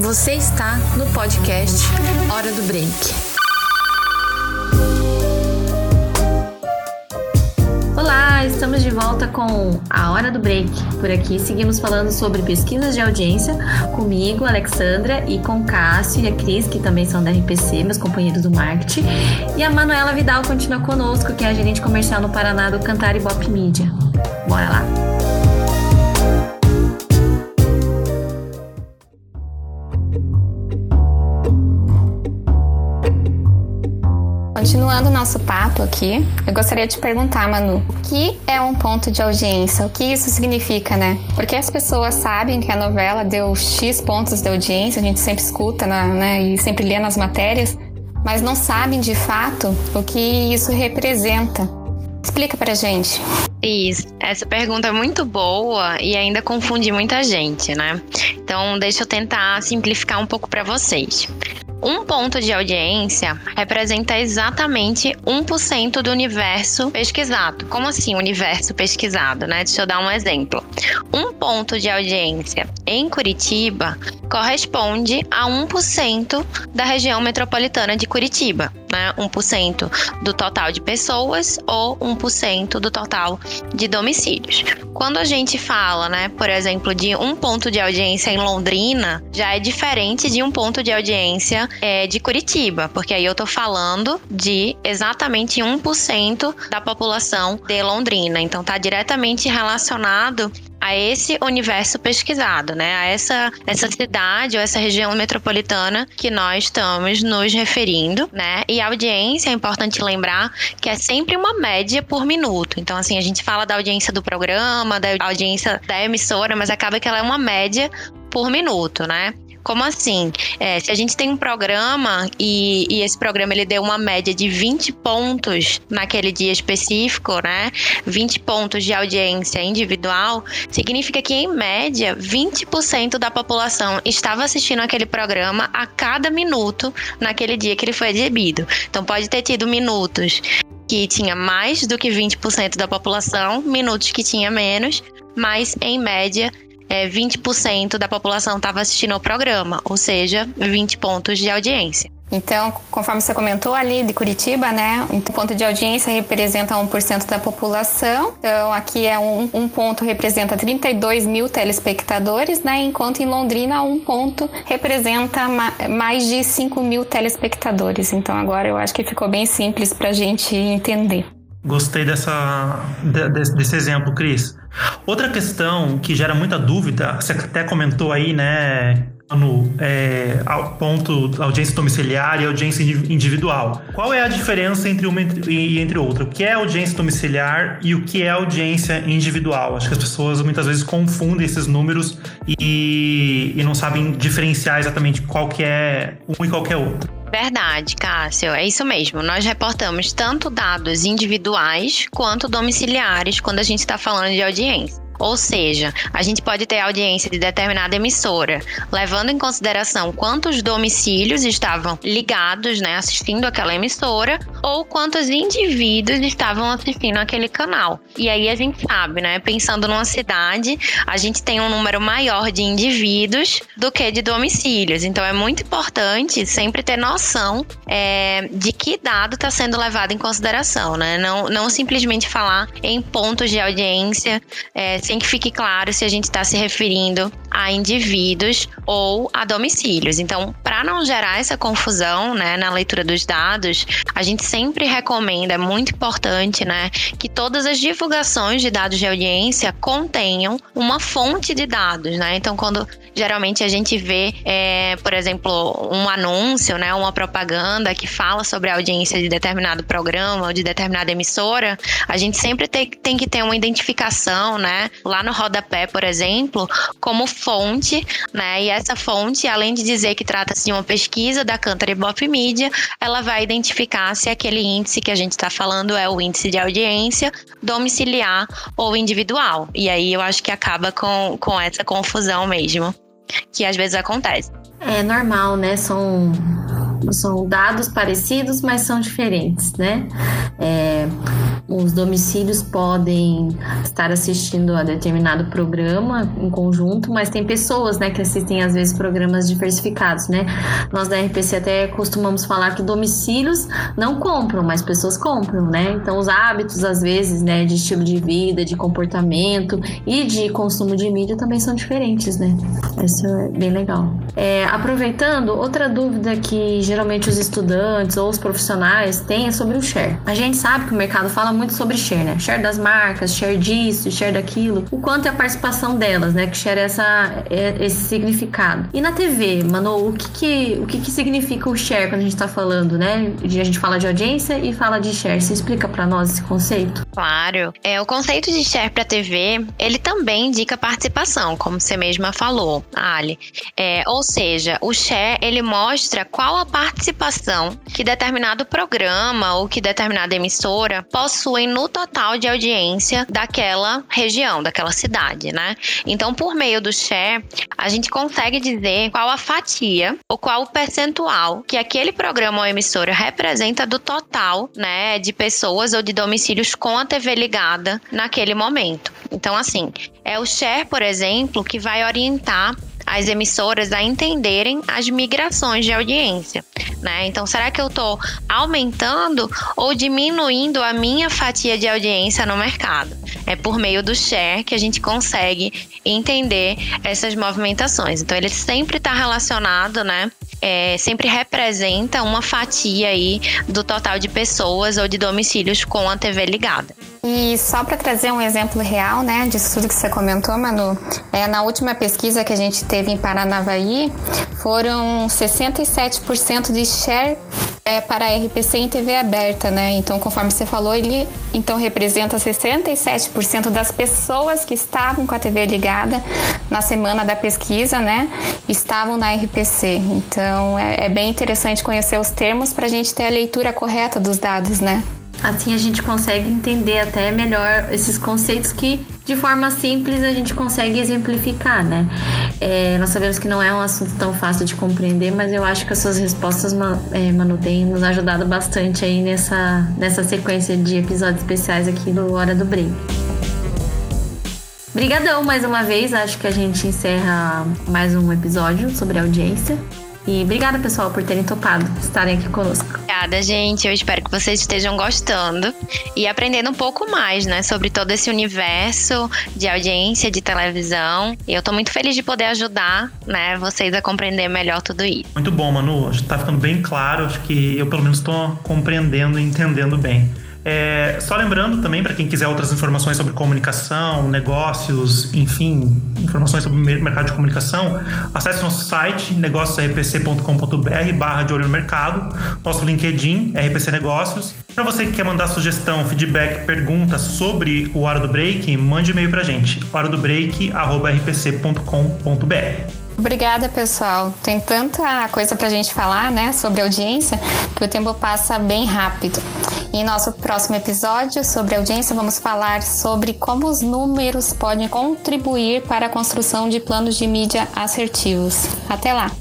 Você está no podcast Hora do Break. Olá, estamos de volta com a Hora do Break. Por aqui seguimos falando sobre pesquisas de audiência comigo, Alexandra, e com Cássio e a Cris, que também são da RPC, meus companheiros do marketing. E a Manuela Vidal continua conosco, que é a gerente comercial no Paraná do Cantar e Bop Media. Bora lá! Continuando o nosso papo aqui, eu gostaria de perguntar, Manu, o que é um ponto de audiência? O que isso significa, né? Porque as pessoas sabem que a novela deu X pontos de audiência, a gente sempre escuta né, e sempre lê nas matérias, mas não sabem de fato o que isso representa. Explica pra gente. Isso, essa pergunta é muito boa e ainda confunde muita gente, né? Então, deixa eu tentar simplificar um pouco para vocês. Um ponto de audiência representa exatamente 1% do universo pesquisado. Como assim, universo pesquisado, né? Deixa eu dar um exemplo. Um ponto de audiência em Curitiba corresponde a 1% da região metropolitana de Curitiba, né? 1% do total de pessoas ou 1% do total de domicílios. Quando a gente fala, né, por exemplo, de um ponto de audiência em Londrina, já é diferente de um ponto de audiência é, de Curitiba, porque aí eu tô falando de exatamente 1% da população de Londrina. Então tá diretamente relacionado a esse universo pesquisado, né? A essa, essa cidade ou essa região metropolitana que nós estamos nos referindo, né? E a audiência, é importante lembrar que é sempre uma média por minuto. Então, assim, a gente fala da audiência do programa, da audiência da emissora, mas acaba que ela é uma média por minuto, né? Como assim? É, se a gente tem um programa e, e, esse programa ele deu uma média de 20 pontos naquele dia específico, né? 20 pontos de audiência individual, significa que, em média, 20% da população estava assistindo aquele programa a cada minuto naquele dia que ele foi exibido. Então, pode ter tido minutos que tinha mais do que 20% da população, minutos que tinha menos, mas em média é, 20% da população estava assistindo ao programa, ou seja, 20 pontos de audiência. Então, conforme você comentou ali de Curitiba, né? Um ponto de audiência representa 1% da população. Então, aqui é um, um, ponto representa 32 mil telespectadores, né? Enquanto em Londrina, um ponto representa ma mais de 5 mil telespectadores. Então, agora eu acho que ficou bem simples para a gente entender. Gostei dessa, desse exemplo, Cris. Outra questão que gera muita dúvida, você até comentou aí, né, no é, ponto audiência domiciliar e audiência individual. Qual é a diferença entre uma e entre outra? O que é audiência domiciliar e o que é audiência individual? Acho que as pessoas muitas vezes confundem esses números e, e não sabem diferenciar exatamente qual que é um e qual que é outro. Verdade, Cássio, é isso mesmo. Nós reportamos tanto dados individuais quanto domiciliares quando a gente está falando de audiência. Ou seja, a gente pode ter audiência de determinada emissora, levando em consideração quantos domicílios estavam ligados, né, assistindo aquela emissora, ou quantos indivíduos estavam assistindo aquele canal. E aí a gente sabe, né, pensando numa cidade, a gente tem um número maior de indivíduos do que de domicílios. Então é muito importante sempre ter noção é, de que dado está sendo levado em consideração, né? Não, não simplesmente falar em pontos de audiência é, sem que fique claro se a gente está se referindo a indivíduos ou a domicílios. Então, para não gerar essa confusão, né, na leitura dos dados, a gente sempre recomenda, é muito importante, né, que todas as divulgações de dados de audiência contenham uma fonte de dados, né? Então, quando geralmente a gente vê, é, por exemplo, um anúncio, né, uma propaganda que fala sobre a audiência de determinado programa ou de determinada emissora, a gente sempre tem, tem que ter uma identificação, né, lá no rodapé, por exemplo, como fonte, né? E essa fonte, além de dizer que trata-se de uma pesquisa da Cantor Media, ela vai identificar se aquele índice que a gente está falando é o índice de audiência domiciliar ou individual. E aí eu acho que acaba com, com essa confusão mesmo, que às vezes acontece. É normal, né? São são dados parecidos, mas são diferentes, né? É, os domicílios podem estar assistindo a determinado programa em conjunto, mas tem pessoas, né, que assistem às vezes programas diversificados, né? Nós da RPC até costumamos falar que domicílios não compram, mas pessoas compram, né? Então os hábitos às vezes, né, de estilo de vida, de comportamento e de consumo de mídia também são diferentes, né? Isso é bem legal. É, aproveitando, outra dúvida que geralmente os estudantes ou os profissionais têm é sobre o share. A gente sabe que o mercado fala muito sobre share, né? Share das marcas, share disso, share daquilo. O quanto é a participação delas, né? Que share é essa, é esse significado. E na TV, Manu, o que que, o que que significa o share quando a gente tá falando, né? A gente fala de audiência e fala de share. Você explica para nós esse conceito? Claro. É, o conceito de share para TV, ele também indica participação, como você mesma falou, Ali. É, ou seja, o share, ele mostra qual a participação que determinado programa ou que determinada emissora possuem no total de audiência daquela região, daquela cidade, né? Então, por meio do share, a gente consegue dizer qual a fatia ou qual o percentual que aquele programa ou emissora representa do total, né, de pessoas ou de domicílios com a TV ligada naquele momento. Então, assim, é o share, por exemplo, que vai orientar as emissoras a entenderem as migrações de audiência, né? Então, será que eu estou aumentando ou diminuindo a minha fatia de audiência no mercado? É por meio do share que a gente consegue entender essas movimentações. Então, ele sempre está relacionado, né? É, sempre representa uma fatia aí do total de pessoas ou de domicílios com a TV ligada. E só para trazer um exemplo real, né, disso tudo que você comentou, Manu, é, na última pesquisa que a gente teve em Paranavaí, foram 67% de share é, para a RPC em TV aberta, né? Então, conforme você falou, ele então representa 67% das pessoas que estavam com a TV ligada na semana da pesquisa, né? Estavam na RPC. Então, é, é bem interessante conhecer os termos para a gente ter a leitura correta dos dados, né? Assim a gente consegue entender até melhor esses conceitos que, de forma simples, a gente consegue exemplificar, né? É, nós sabemos que não é um assunto tão fácil de compreender, mas eu acho que as suas respostas, é, Manu, têm nos ajudado bastante aí nessa, nessa sequência de episódios especiais aqui do Hora do Break. Obrigadão mais uma vez, acho que a gente encerra mais um episódio sobre audiência. E obrigada, pessoal, por terem topado estarem aqui conosco. Obrigada, gente. Eu espero que vocês estejam gostando e aprendendo um pouco mais, né, sobre todo esse universo de audiência de televisão. E eu tô muito feliz de poder ajudar, né, vocês a compreender melhor tudo isso. Muito bom, Manu. Acho que tá ficando bem claro. Acho que eu, pelo menos, estou compreendendo e entendendo bem. É, só lembrando também, para quem quiser outras informações sobre comunicação, negócios, enfim, informações sobre o mercado de comunicação, acesse nosso site negóciosrpc.com.br barra de olho no mercado, nosso LinkedIn, RPC Negócios. Para você que quer mandar sugestão, feedback, pergunta sobre o Hora do Break, mande e-mail para a gente, horadobreak.rpc.com.br. Obrigada, pessoal. Tem tanta coisa pra gente falar, né, sobre audiência, que o tempo passa bem rápido. Em nosso próximo episódio sobre audiência, vamos falar sobre como os números podem contribuir para a construção de planos de mídia assertivos. Até lá!